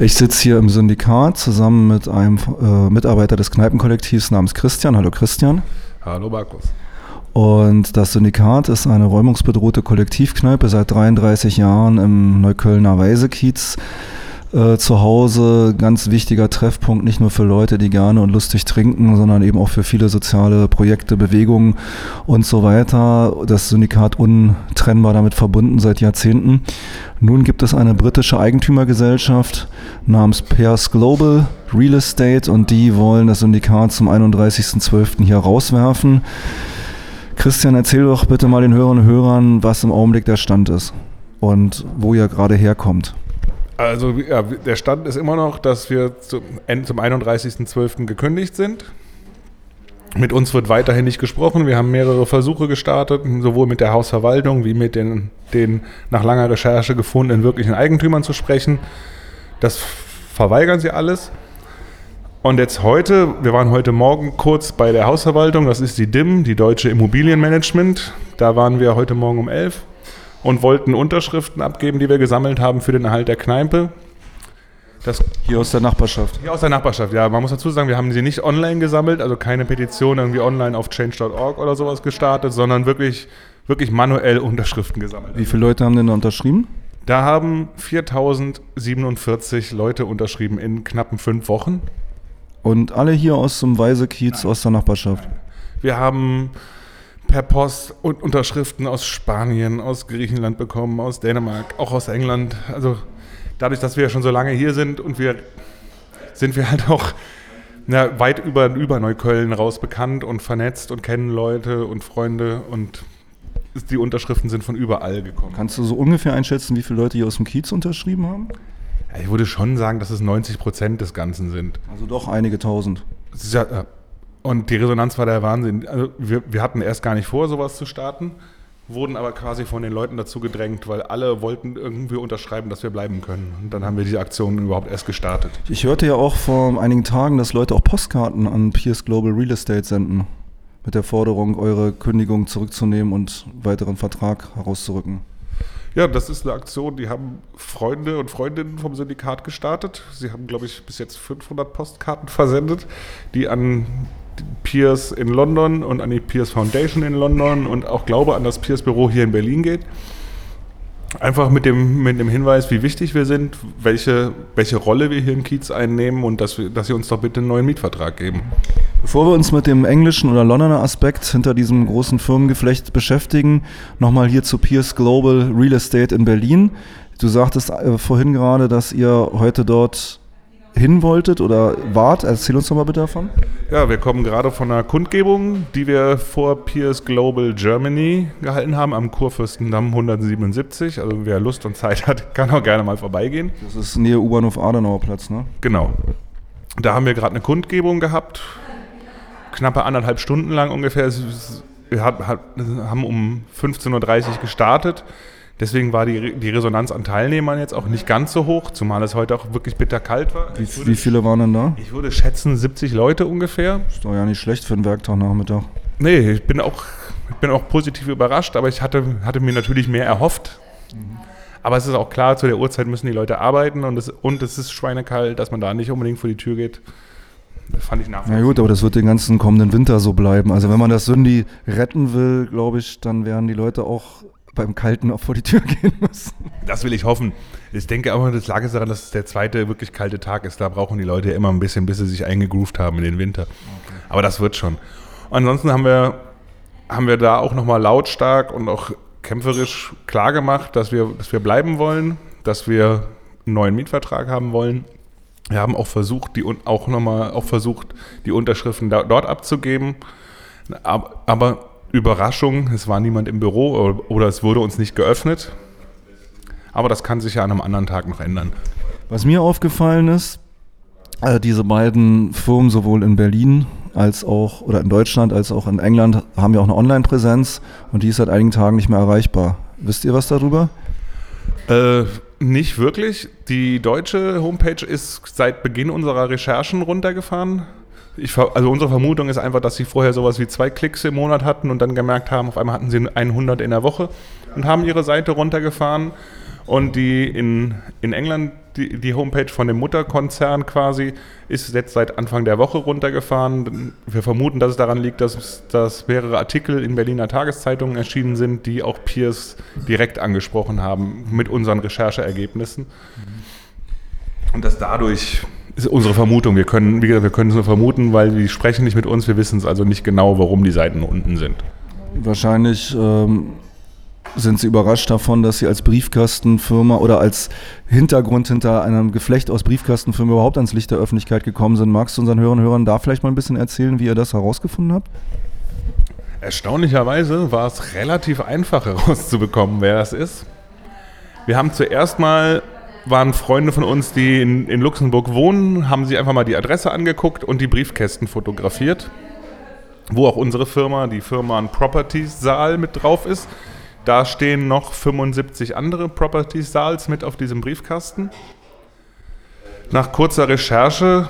Ich sitze hier im Syndikat zusammen mit einem äh, Mitarbeiter des Kneipenkollektivs namens Christian. Hallo Christian. Hallo Markus. Und das Syndikat ist eine räumungsbedrohte Kollektivkneipe seit 33 Jahren im Neuköllner Weisekiez äh, zu Hause. Ganz wichtiger Treffpunkt, nicht nur für Leute, die gerne und lustig trinken, sondern eben auch für viele soziale Projekte, Bewegungen und so weiter. Das Syndikat untrennbar damit verbunden seit Jahrzehnten. Nun gibt es eine britische Eigentümergesellschaft namens Pears Global Real Estate und die wollen das Syndikat zum 31.12. hier rauswerfen. Christian, erzähl doch bitte mal den Hörerinnen und Hörern, was im Augenblick der Stand ist und wo ihr gerade herkommt. Also ja, der Stand ist immer noch, dass wir zum, zum 31.12. gekündigt sind. Mit uns wird weiterhin nicht gesprochen. Wir haben mehrere Versuche gestartet, sowohl mit der Hausverwaltung wie mit den, den nach langer Recherche gefundenen wirklichen Eigentümern zu sprechen. Das verweigern sie alles. Und jetzt heute, wir waren heute Morgen kurz bei der Hausverwaltung, das ist die DIM, die Deutsche Immobilienmanagement. Da waren wir heute Morgen um 11 und wollten Unterschriften abgeben, die wir gesammelt haben für den Erhalt der Kneipe. Das hier aus der Nachbarschaft. Hier aus der Nachbarschaft, ja. Man muss dazu sagen, wir haben sie nicht online gesammelt, also keine Petition irgendwie online auf change.org oder sowas gestartet, sondern wirklich, wirklich manuell Unterschriften gesammelt. Wie viele Leute haben denn da unterschrieben? Da haben 4047 Leute unterschrieben in knappen fünf Wochen. Und alle hier aus dem Weisekiez, aus der Nachbarschaft. Wir haben per Post und Unterschriften aus Spanien, aus Griechenland bekommen, aus Dänemark, auch aus England. Also dadurch, dass wir ja schon so lange hier sind und wir sind wir halt auch ja, weit über, über Neukölln raus bekannt und vernetzt und kennen Leute und Freunde und die Unterschriften sind von überall gekommen. Kannst du so ungefähr einschätzen, wie viele Leute hier aus dem Kiez unterschrieben haben? Ich würde schon sagen, dass es 90 Prozent des Ganzen sind. Also doch einige tausend. Ja, und die Resonanz war der Wahnsinn. Also wir, wir hatten erst gar nicht vor, sowas zu starten, wurden aber quasi von den Leuten dazu gedrängt, weil alle wollten irgendwie unterschreiben, dass wir bleiben können. Und dann haben wir diese Aktion überhaupt erst gestartet. Ich hörte ja auch vor einigen Tagen, dass Leute auch Postkarten an Pierce Global Real Estate senden. Mit der Forderung, eure Kündigung zurückzunehmen und weiteren Vertrag herauszurücken. Ja, das ist eine Aktion, die haben Freunde und Freundinnen vom Syndikat gestartet. Sie haben, glaube ich, bis jetzt 500 Postkarten versendet, die an Peers in London und an die Peers Foundation in London und auch, glaube an das Peers Büro hier in Berlin geht. Einfach mit dem, mit dem Hinweis, wie wichtig wir sind, welche, welche Rolle wir hier im Kiez einnehmen und dass, wir, dass sie uns doch bitte einen neuen Mietvertrag geben. Bevor wir uns mit dem englischen oder Londoner Aspekt hinter diesem großen Firmengeflecht beschäftigen, nochmal hier zu Pierce Global Real Estate in Berlin. Du sagtest äh, vorhin gerade, dass ihr heute dort hin wolltet oder wart. Erzähl uns doch mal bitte davon. Ja, wir kommen gerade von einer Kundgebung, die wir vor Pierce Global Germany gehalten haben, am Kurfürstendamm 177. Also wer Lust und Zeit hat, kann auch gerne mal vorbeigehen. Das ist nähe U-Bahnhof Adenauer Platz, ne? Genau. Da haben wir gerade eine Kundgebung gehabt, knappe anderthalb Stunden lang ungefähr. Wir haben um 15.30 Uhr gestartet. Deswegen war die, die Resonanz an Teilnehmern jetzt auch nicht ganz so hoch, zumal es heute auch wirklich bitterkalt war. Wie, würde, wie viele waren denn da? Ich würde schätzen 70 Leute ungefähr. Ist doch ja nicht schlecht für einen Werktagnachmittag. Nee, ich bin auch, ich bin auch positiv überrascht, aber ich hatte, hatte mir natürlich mehr erhofft. Mhm. Aber es ist auch klar, zu der Uhrzeit müssen die Leute arbeiten und es, und es ist schweinekalt, dass man da nicht unbedingt vor die Tür geht. Das fand ich nachvollziehbar. Na gut, aber das wird den ganzen kommenden Winter so bleiben. Also wenn man das Sündi retten will, glaube ich, dann werden die Leute auch beim Kalten auch vor die Tür gehen müssen. Das will ich hoffen. Ich denke aber, das lag es daran, dass es der zweite wirklich kalte Tag ist. Da brauchen die Leute immer ein bisschen, bis sie sich eingegroovt haben in den Winter. Okay. Aber das wird schon. ansonsten haben wir, haben wir da auch nochmal lautstark und auch kämpferisch klargemacht, dass wir, dass wir bleiben wollen, dass wir einen neuen Mietvertrag haben wollen. Wir haben auch versucht, die auch nochmal auch versucht, die Unterschriften da, dort abzugeben. Aber, aber Überraschung, es war niemand im Büro oder es wurde uns nicht geöffnet. Aber das kann sich ja an einem anderen Tag noch ändern. Was mir aufgefallen ist, äh, diese beiden Firmen sowohl in Berlin als auch oder in Deutschland als auch in England haben ja auch eine Online-Präsenz und die ist seit einigen Tagen nicht mehr erreichbar. Wisst ihr was darüber? Äh, nicht wirklich. Die deutsche Homepage ist seit Beginn unserer Recherchen runtergefahren. Ich, also unsere Vermutung ist einfach, dass sie vorher sowas wie zwei Klicks im Monat hatten und dann gemerkt haben, auf einmal hatten sie 100 in der Woche und haben ihre Seite runtergefahren. Und die in, in England, die, die Homepage von dem Mutterkonzern quasi ist jetzt seit Anfang der Woche runtergefahren. Wir vermuten, dass es daran liegt, dass, dass mehrere Artikel in Berliner Tageszeitungen erschienen sind, die auch Peers direkt angesprochen haben mit unseren Rechercheergebnissen. Und dass dadurch ist unsere Vermutung. Wir können, wie gesagt, wir können es nur vermuten, weil die sprechen nicht mit uns. Wir wissen es also nicht genau, warum die Seiten unten sind. Wahrscheinlich ähm, sind Sie überrascht davon, dass Sie als Briefkastenfirma oder als Hintergrund hinter einem Geflecht aus Briefkastenfirmen überhaupt ans Licht der Öffentlichkeit gekommen sind? Magst du unseren Hörern und Hörern da vielleicht mal ein bisschen erzählen, wie ihr das herausgefunden habt? Erstaunlicherweise war es relativ einfach herauszubekommen, wer das ist. Wir haben zuerst mal, waren Freunde von uns, die in, in Luxemburg wohnen, haben sie einfach mal die Adresse angeguckt und die Briefkästen fotografiert, wo auch unsere Firma, die Firma Properties Saal mit drauf ist. Da stehen noch 75 andere Properties Saals mit auf diesem Briefkasten. Nach kurzer Recherche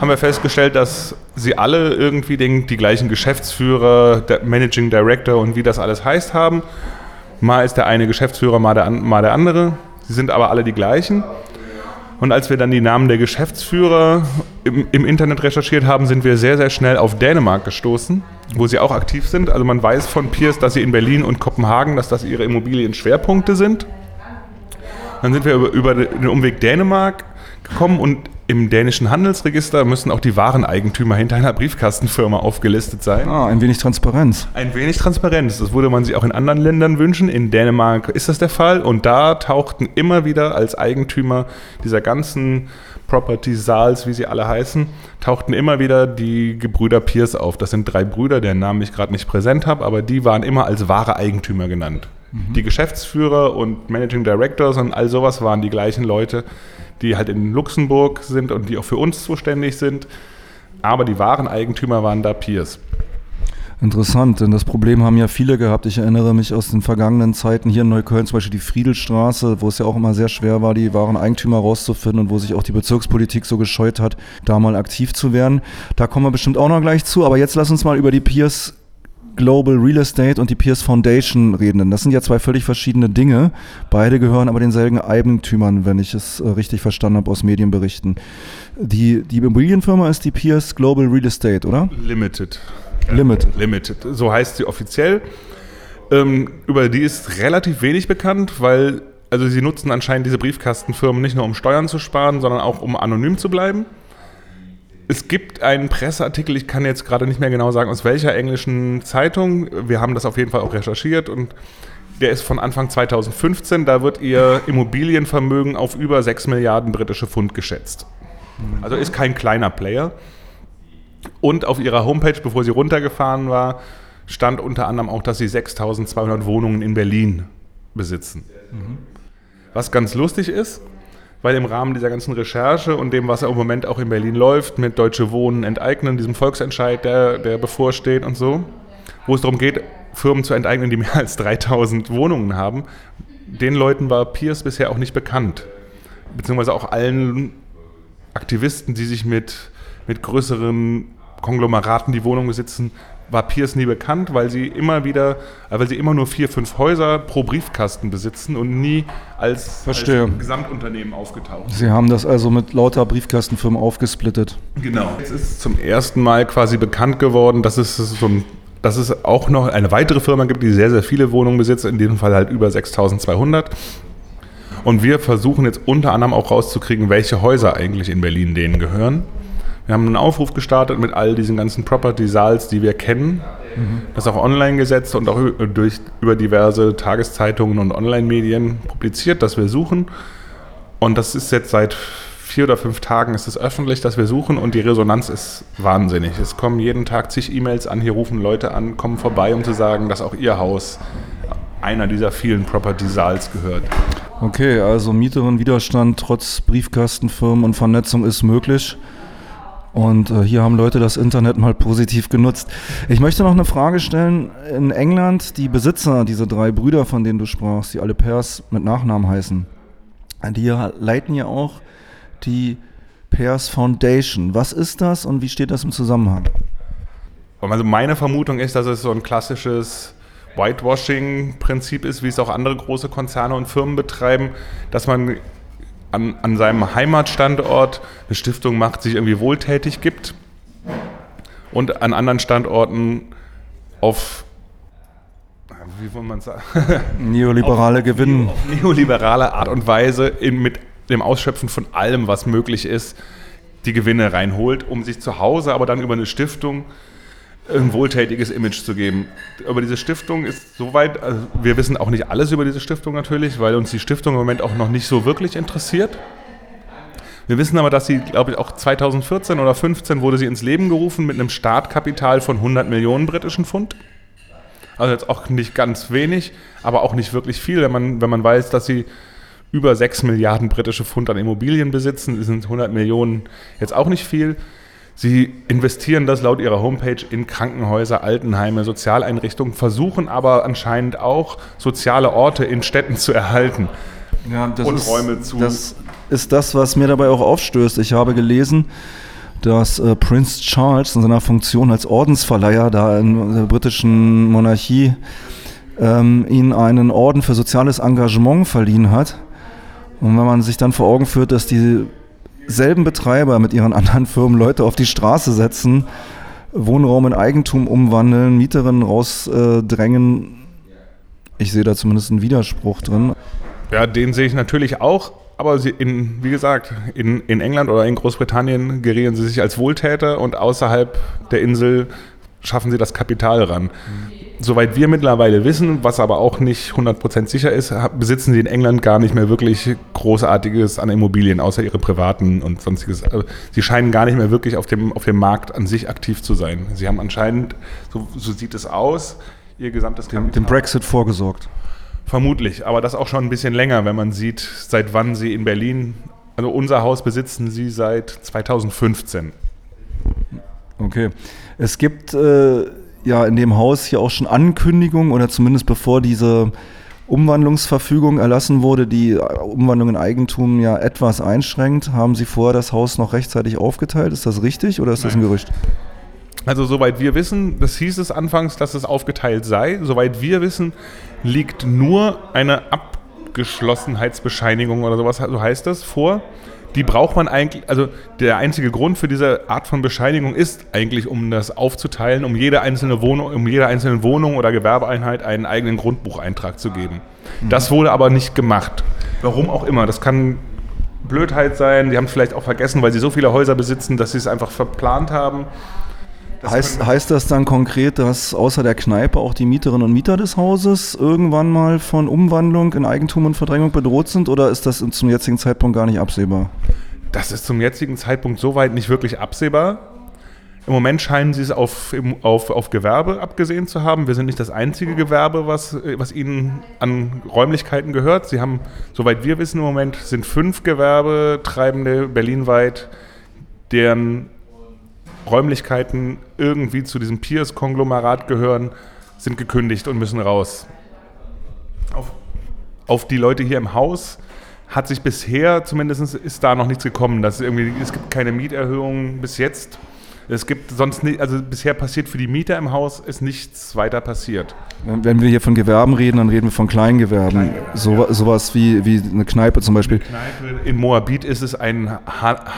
haben wir festgestellt, dass sie alle irgendwie den, die gleichen Geschäftsführer, Managing Director und wie das alles heißt haben. Mal ist der eine Geschäftsführer, mal der, mal der andere. Sie sind aber alle die gleichen. Und als wir dann die Namen der Geschäftsführer im, im, Internet recherchiert haben, sind wir sehr, sehr schnell auf Dänemark gestoßen, wo sie auch aktiv sind. Also man weiß von Piers, dass sie in Berlin und Kopenhagen, dass das ihre Immobilienschwerpunkte sind. Dann sind wir über, über den Umweg Dänemark gekommen und im dänischen Handelsregister müssen auch die Wareneigentümer hinter einer Briefkastenfirma aufgelistet sein. Ah, ein wenig Transparenz. Ein wenig Transparenz. Das würde man sich auch in anderen Ländern wünschen. In Dänemark ist das der Fall. Und da tauchten immer wieder als Eigentümer dieser ganzen Property Saals, wie sie alle heißen, tauchten immer wieder die Gebrüder Pierce auf. Das sind drei Brüder, deren Namen ich gerade nicht präsent habe, aber die waren immer als wahre Eigentümer genannt. Mhm. Die Geschäftsführer und Managing Directors und all sowas waren die gleichen Leute die halt in Luxemburg sind und die auch für uns zuständig sind. Aber die wahren Eigentümer waren da Peers. Interessant, denn das Problem haben ja viele gehabt. Ich erinnere mich aus den vergangenen Zeiten hier in Neukölln, zum Beispiel die Friedelstraße, wo es ja auch immer sehr schwer war, die wahren Eigentümer rauszufinden und wo sich auch die Bezirkspolitik so gescheut hat, da mal aktiv zu werden. Da kommen wir bestimmt auch noch gleich zu, aber jetzt lass uns mal über die Peers Global Real Estate und die Pierce Foundation reden. Denn das sind ja zwei völlig verschiedene Dinge. Beide gehören aber denselben Eigentümern, wenn ich es äh, richtig verstanden habe aus Medienberichten. Die, die Immobilienfirma ist die Pierce Global Real Estate, oder? Limited. Limited. Limited. So heißt sie offiziell. Ähm, über die ist relativ wenig bekannt, weil also sie nutzen anscheinend diese Briefkastenfirmen nicht nur um Steuern zu sparen, sondern auch um anonym zu bleiben es gibt einen Presseartikel, ich kann jetzt gerade nicht mehr genau sagen, aus welcher englischen Zeitung. Wir haben das auf jeden Fall auch recherchiert und der ist von Anfang 2015. Da wird ihr Immobilienvermögen auf über 6 Milliarden britische Pfund geschätzt. Also ist kein kleiner Player. Und auf ihrer Homepage, bevor sie runtergefahren war, stand unter anderem auch, dass sie 6200 Wohnungen in Berlin besitzen. Mhm. Was ganz lustig ist, weil im Rahmen dieser ganzen Recherche und dem, was ja im Moment auch in Berlin läuft, mit Deutsche Wohnen enteignen, diesem Volksentscheid, der, der bevorsteht und so, wo es darum geht, Firmen zu enteignen, die mehr als 3000 Wohnungen haben, den Leuten war Pierce bisher auch nicht bekannt. Beziehungsweise auch allen Aktivisten, die sich mit, mit größeren Konglomeraten die Wohnungen besitzen, war Pierce nie bekannt, weil sie immer wieder, äh, weil sie immer nur vier, fünf Häuser pro Briefkasten besitzen und nie als, als Gesamtunternehmen aufgetaucht. Sie haben das also mit lauter Briefkastenfirmen aufgesplittet. Genau. Es ist zum ersten Mal quasi bekannt geworden, dass es so ein dass es auch noch eine weitere Firma gibt, die sehr, sehr viele Wohnungen besitzt, in diesem Fall halt über 6200. Und wir versuchen jetzt unter anderem auch rauszukriegen, welche Häuser eigentlich in Berlin denen gehören. Wir haben einen Aufruf gestartet mit all diesen ganzen Property-Saals, die wir kennen. Mhm. Das auch online gesetzt und auch durch, über diverse Tageszeitungen und Online-Medien publiziert, dass wir suchen. Und das ist jetzt seit vier oder fünf Tagen ist es öffentlich, dass wir suchen und die Resonanz ist wahnsinnig. Es kommen jeden Tag zig E-Mails an, hier rufen Leute an, kommen vorbei, um zu sagen, dass auch ihr Haus einer dieser vielen Property-Saals gehört. Okay, also Mieterin Widerstand trotz Briefkastenfirmen und Vernetzung ist möglich. Und äh, hier haben Leute das Internet mal positiv genutzt. Ich möchte noch eine Frage stellen. In England, die Besitzer, diese drei Brüder, von denen du sprachst, die alle Pairs mit Nachnamen heißen, die leiten ja auch die Pairs Foundation. Was ist das und wie steht das im Zusammenhang? Also meine Vermutung ist, dass es so ein klassisches Whitewashing-Prinzip ist, wie es auch andere große Konzerne und Firmen betreiben, dass man an, an seinem Heimatstandort eine Stiftung macht, sich irgendwie wohltätig gibt und an anderen Standorten auf wie wollen man sagen? Neoliberale Gewinn. neoliberale Art und Weise in, mit dem Ausschöpfen von allem, was möglich ist, die Gewinne reinholt, um sich zu Hause aber dann über eine Stiftung ein wohltätiges Image zu geben. Aber diese Stiftung ist soweit, also wir wissen auch nicht alles über diese Stiftung natürlich, weil uns die Stiftung im Moment auch noch nicht so wirklich interessiert. Wir wissen aber, dass sie, glaube ich, auch 2014 oder 2015 wurde sie ins Leben gerufen mit einem Startkapital von 100 Millionen britischen Pfund. Also jetzt auch nicht ganz wenig, aber auch nicht wirklich viel, wenn man, wenn man weiß, dass sie über 6 Milliarden britische Pfund an Immobilien besitzen, sind 100 Millionen jetzt auch nicht viel. Sie investieren das laut ihrer Homepage in Krankenhäuser, Altenheime, Sozialeinrichtungen, versuchen aber anscheinend auch soziale Orte in Städten zu erhalten ja, und ist, Räume zu. Das ist das, was mir dabei auch aufstößt. Ich habe gelesen, dass äh, Prince Charles in seiner Funktion als Ordensverleiher da in der britischen Monarchie ähm, ihnen einen Orden für soziales Engagement verliehen hat. Und wenn man sich dann vor Augen führt, dass dieselben Betreiber mit ihren anderen Firmen Leute auf die Straße setzen, Wohnraum in Eigentum umwandeln, Mieterinnen rausdrängen, ich sehe da zumindest einen Widerspruch drin. Ja, den sehe ich natürlich auch. Aber in, wie gesagt, in, in England oder in Großbritannien gerieren sie sich als Wohltäter und außerhalb der Insel schaffen sie das Kapital ran. Soweit wir mittlerweile wissen, was aber auch nicht 100% sicher ist, besitzen sie in England gar nicht mehr wirklich Großartiges an Immobilien, außer ihre privaten und sonstiges. Also, sie scheinen gar nicht mehr wirklich auf dem, auf dem Markt an sich aktiv zu sein. Sie haben anscheinend, so, so sieht es aus, ihr gesamtes Kapital. Dem Brexit vorgesorgt. Vermutlich, aber das auch schon ein bisschen länger, wenn man sieht, seit wann sie in Berlin, also unser Haus besitzen sie seit 2015. Okay. Es gibt äh, ja in dem Haus hier auch schon Ankündigungen oder zumindest bevor diese Umwandlungsverfügung erlassen wurde, die Umwandlung in Eigentum ja etwas einschränkt. Haben Sie vorher das Haus noch rechtzeitig aufgeteilt? Ist das richtig oder ist Nein. das ein Gerücht? Also soweit wir wissen, das hieß es anfangs, dass es aufgeteilt sei. Soweit wir wissen, liegt nur eine Abgeschlossenheitsbescheinigung oder sowas, so heißt das, vor. Die braucht man eigentlich, also der einzige Grund für diese Art von Bescheinigung ist eigentlich, um das aufzuteilen, um jede einzelne Wohnung, um jede einzelne Wohnung oder Gewerbeeinheit einen eigenen Grundbucheintrag zu geben. Mhm. Das wurde aber nicht gemacht. Warum auch immer. Das kann Blödheit sein. Die haben es vielleicht auch vergessen, weil sie so viele Häuser besitzen, dass sie es einfach verplant haben. Heißt, heißt das dann konkret, dass außer der Kneipe auch die Mieterinnen und Mieter des Hauses irgendwann mal von Umwandlung in Eigentum und Verdrängung bedroht sind oder ist das zum jetzigen Zeitpunkt gar nicht absehbar? Das ist zum jetzigen Zeitpunkt soweit nicht wirklich absehbar. Im Moment scheinen sie es auf, auf, auf Gewerbe abgesehen zu haben. Wir sind nicht das einzige Gewerbe, was, was ihnen an Räumlichkeiten gehört. Sie haben, soweit wir wissen im Moment, sind fünf Gewerbetreibende berlinweit, deren Räumlichkeiten irgendwie zu diesem Piers-Konglomerat gehören, sind gekündigt und müssen raus. Auf, auf, die Leute hier im Haus hat sich bisher, zumindest ist da noch nichts gekommen. Dass irgendwie, es gibt keine Mieterhöhungen bis jetzt. Es gibt sonst nicht, also bisher passiert für die Mieter im Haus ist nichts weiter passiert. Wenn wir hier von Gewerben reden, dann reden wir von Kleingewerben. Kleingewerben so, ja. Sowas wie, wie eine Kneipe zum Beispiel. Kneipe. In Moabit ist es ein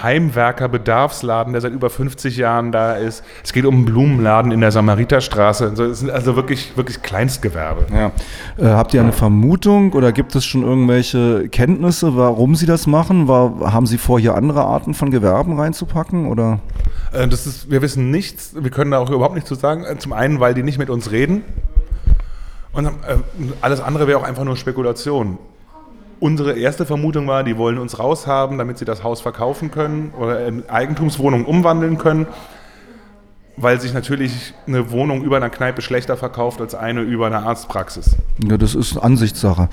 Heimwerker-Bedarfsladen, der seit über 50 Jahren da ist. Es geht um einen Blumenladen in der Samariterstraße. Es sind also wirklich, wirklich Kleinstgewerbe. Ja. Äh, habt ihr eine Vermutung oder gibt es schon irgendwelche Kenntnisse, warum Sie das machen? War, haben Sie vor, hier andere Arten von Gewerben reinzupacken? Oder? Äh, das ist, wir wissen nichts, wir können da auch überhaupt nichts zu sagen. Äh, zum einen, weil die nicht mit uns reden. Und äh, alles andere wäre auch einfach nur Spekulation. Unsere erste Vermutung war, die wollen uns raushaben, damit sie das Haus verkaufen können oder in Eigentumswohnungen umwandeln können weil sich natürlich eine Wohnung über einer Kneipe schlechter verkauft als eine über eine Arztpraxis. Ja, das ist Ansichtssache.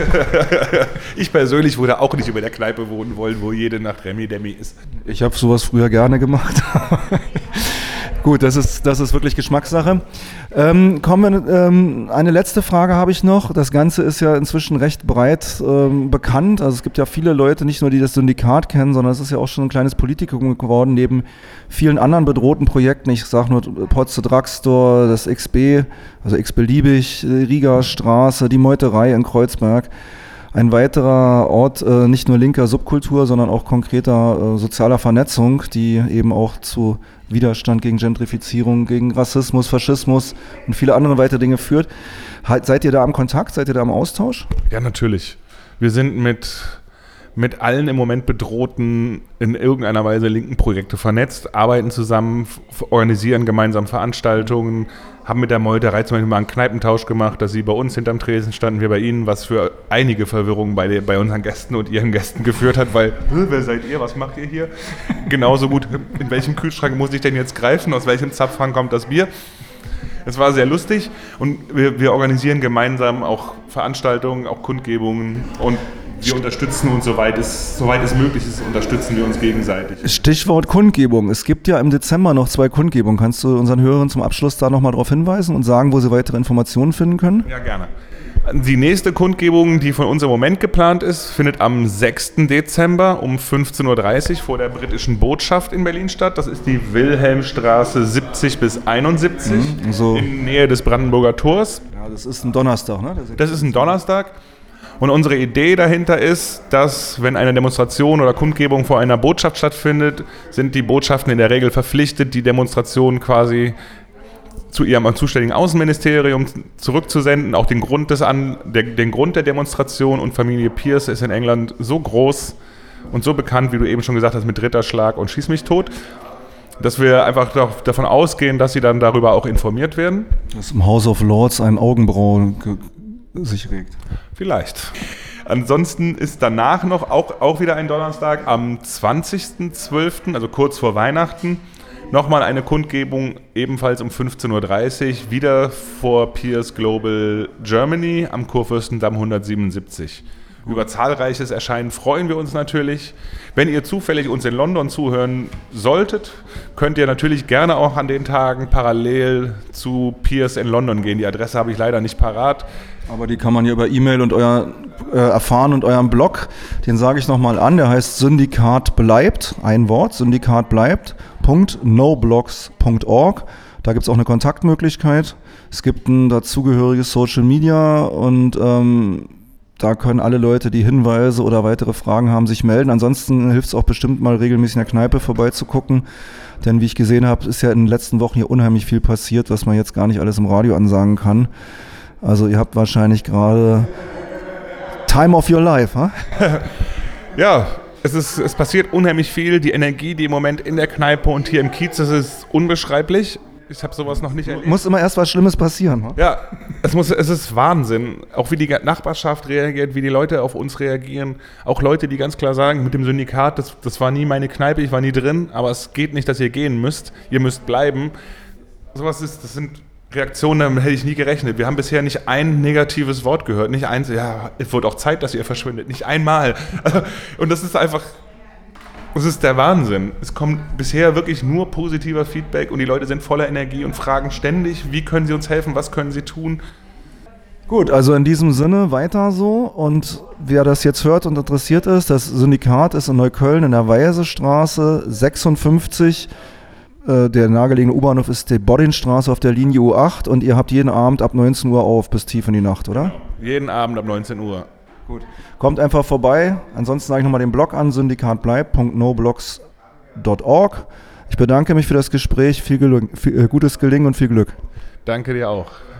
ich persönlich würde auch nicht über der Kneipe wohnen wollen, wo jede Nacht Remi Demi ist. Ich habe sowas früher gerne gemacht. Gut, das ist, das ist wirklich Geschmackssache. Ähm, kommen wir, ähm, eine letzte Frage habe ich noch. Das Ganze ist ja inzwischen recht breit ähm, bekannt. Also es gibt ja viele Leute, nicht nur die das Syndikat kennen, sondern es ist ja auch schon ein kleines Politikum geworden, neben vielen anderen bedrohten Projekten. Ich sage nur Potze Drugstore, das XB, also X-Beliebig, Riga Straße, die Meuterei in Kreuzberg. Ein weiterer Ort äh, nicht nur linker Subkultur, sondern auch konkreter äh, sozialer Vernetzung, die eben auch zu Widerstand gegen Gentrifizierung, gegen Rassismus, Faschismus und viele andere weitere Dinge führt. Halt, seid ihr da am Kontakt? Seid ihr da im Austausch? Ja, natürlich. Wir sind mit, mit allen im Moment bedrohten, in irgendeiner Weise linken Projekte vernetzt, arbeiten zusammen, organisieren gemeinsam Veranstaltungen, haben mit der Meuterei zum Beispiel mal einen Kneipentausch gemacht, dass sie bei uns hinterm Tresen standen, wir bei ihnen, was für einige Verwirrung bei, bei unseren Gästen und ihren Gästen geführt hat, weil, wer seid ihr, was macht ihr hier? Genauso gut, in welchem Kühlschrank muss ich denn jetzt greifen, aus welchem Zapfhahn kommt das Bier? Es war sehr lustig und wir, wir organisieren gemeinsam auch Veranstaltungen, auch Kundgebungen und wir unterstützen uns, soweit es, soweit es möglich ist, unterstützen wir uns gegenseitig. Stichwort Kundgebung. Es gibt ja im Dezember noch zwei Kundgebungen. Kannst du unseren Hörern zum Abschluss da nochmal darauf hinweisen und sagen, wo sie weitere Informationen finden können? Ja, gerne. Die nächste Kundgebung, die von uns im Moment geplant ist, findet am 6. Dezember um 15.30 Uhr vor der britischen Botschaft in Berlin statt. Das ist die Wilhelmstraße 70 bis 71 Mhm, so. in Nähe des Brandenburger Tors. Ja, das ist ein Donnerstag, ne? Das ist ein Donnerstag. Und unsere Idee dahinter ist, dass wenn eine Demonstration oder Kundgebung vor einer Botschaft stattfindet, sind die Botschaften in der Regel verpflichtet, die Demonstration quasi zu ihrem zuständigen Außenministerium zurückzusenden. Auch den Grund, des An der, den Grund der Demonstration und Familie Pierce ist in England so groß und so bekannt, wie du eben schon gesagt hast, mit Ritterschlag und Schieß mich tot, dass wir einfach davon ausgehen, dass sie dann darüber auch informiert werden. Dass im House of Lords ein Augenbrau ge- sich regt. Vielleicht. Ansonsten ist danach noch auch, auch wieder ein Donnerstag am 20.12., also kurz vor Weihnachten, nochmal eine Kundgebung, ebenfalls um 15.30 Uhr, wieder vor Pierce Global Germany am Kurfürstendamm 177. Über zahlreiches Erscheinen freuen wir uns natürlich. Wenn ihr zufällig uns in London zuhören solltet, könnt ihr natürlich gerne auch an den Tagen parallel zu Pierce in London gehen. Die Adresse habe ich leider nicht parat. Aber die kann man ja über E-Mail und euer äh, erfahren und eurem Blog. Den sage ich nochmal an. Der heißt Syndikat bleibt. Ein Wort. Syndikat bleibt. .noblogs.org. Da gibt es auch eine Kontaktmöglichkeit. Es gibt ein dazugehöriges Social Media und ähm, da können alle Leute, die Hinweise oder weitere Fragen haben, sich melden. Ansonsten hilft es auch bestimmt mal regelmäßig in der Kneipe vorbeizugucken. Denn wie ich gesehen habe, ist ja in den letzten Wochen hier unheimlich viel passiert, was man jetzt gar nicht alles im Radio ansagen kann. Also ihr habt wahrscheinlich gerade Time of your life, ha? Ja, es, ist, es passiert unheimlich viel. Die Energie, die im Moment in der Kneipe und hier im Kiez, das ist unbeschreiblich. Ich habe sowas noch nicht erlebt. Muss immer erst was Schlimmes passieren. Ha? Ja, es, muss, es ist Wahnsinn. Auch wie die Nachbarschaft reagiert, wie die Leute auf uns reagieren. Auch Leute, die ganz klar sagen, mit dem Syndikat, das, das war nie meine Kneipe, ich war nie drin, aber es geht nicht, dass ihr gehen müsst. Ihr müsst bleiben. Sowas ist, das sind Reaktionen, damit hätte ich nie gerechnet. Wir haben bisher nicht ein negatives Wort gehört. Nicht eins, ja, es wird auch Zeit, dass ihr verschwindet. Nicht einmal. Und das ist einfach, das ist der Wahnsinn. Es kommt bisher wirklich nur positiver Feedback und die Leute sind voller Energie und fragen ständig, wie können sie uns helfen, was können sie tun. Gut, also in diesem Sinne weiter so. Und wer das jetzt hört und interessiert ist, das Syndikat ist in Neukölln in der Weisestraße 56. Äh, Der nahegelegene U-Bahnhof ist die Bodinstraße auf der Linie U8 und ihr habt jeden Abend ab 19 Uhr auf bis tief in die Nacht, oder? Jeden Abend ab 19 Uhr. Gut. Kommt einfach vorbei. Ansonsten sage ich nochmal den Blog an, syndikatbleib.noblogs.org. Ich bedanke mich für das Gespräch. Viel, Gelung, viel äh, gutes Gelingen und viel Glück. Danke dir auch.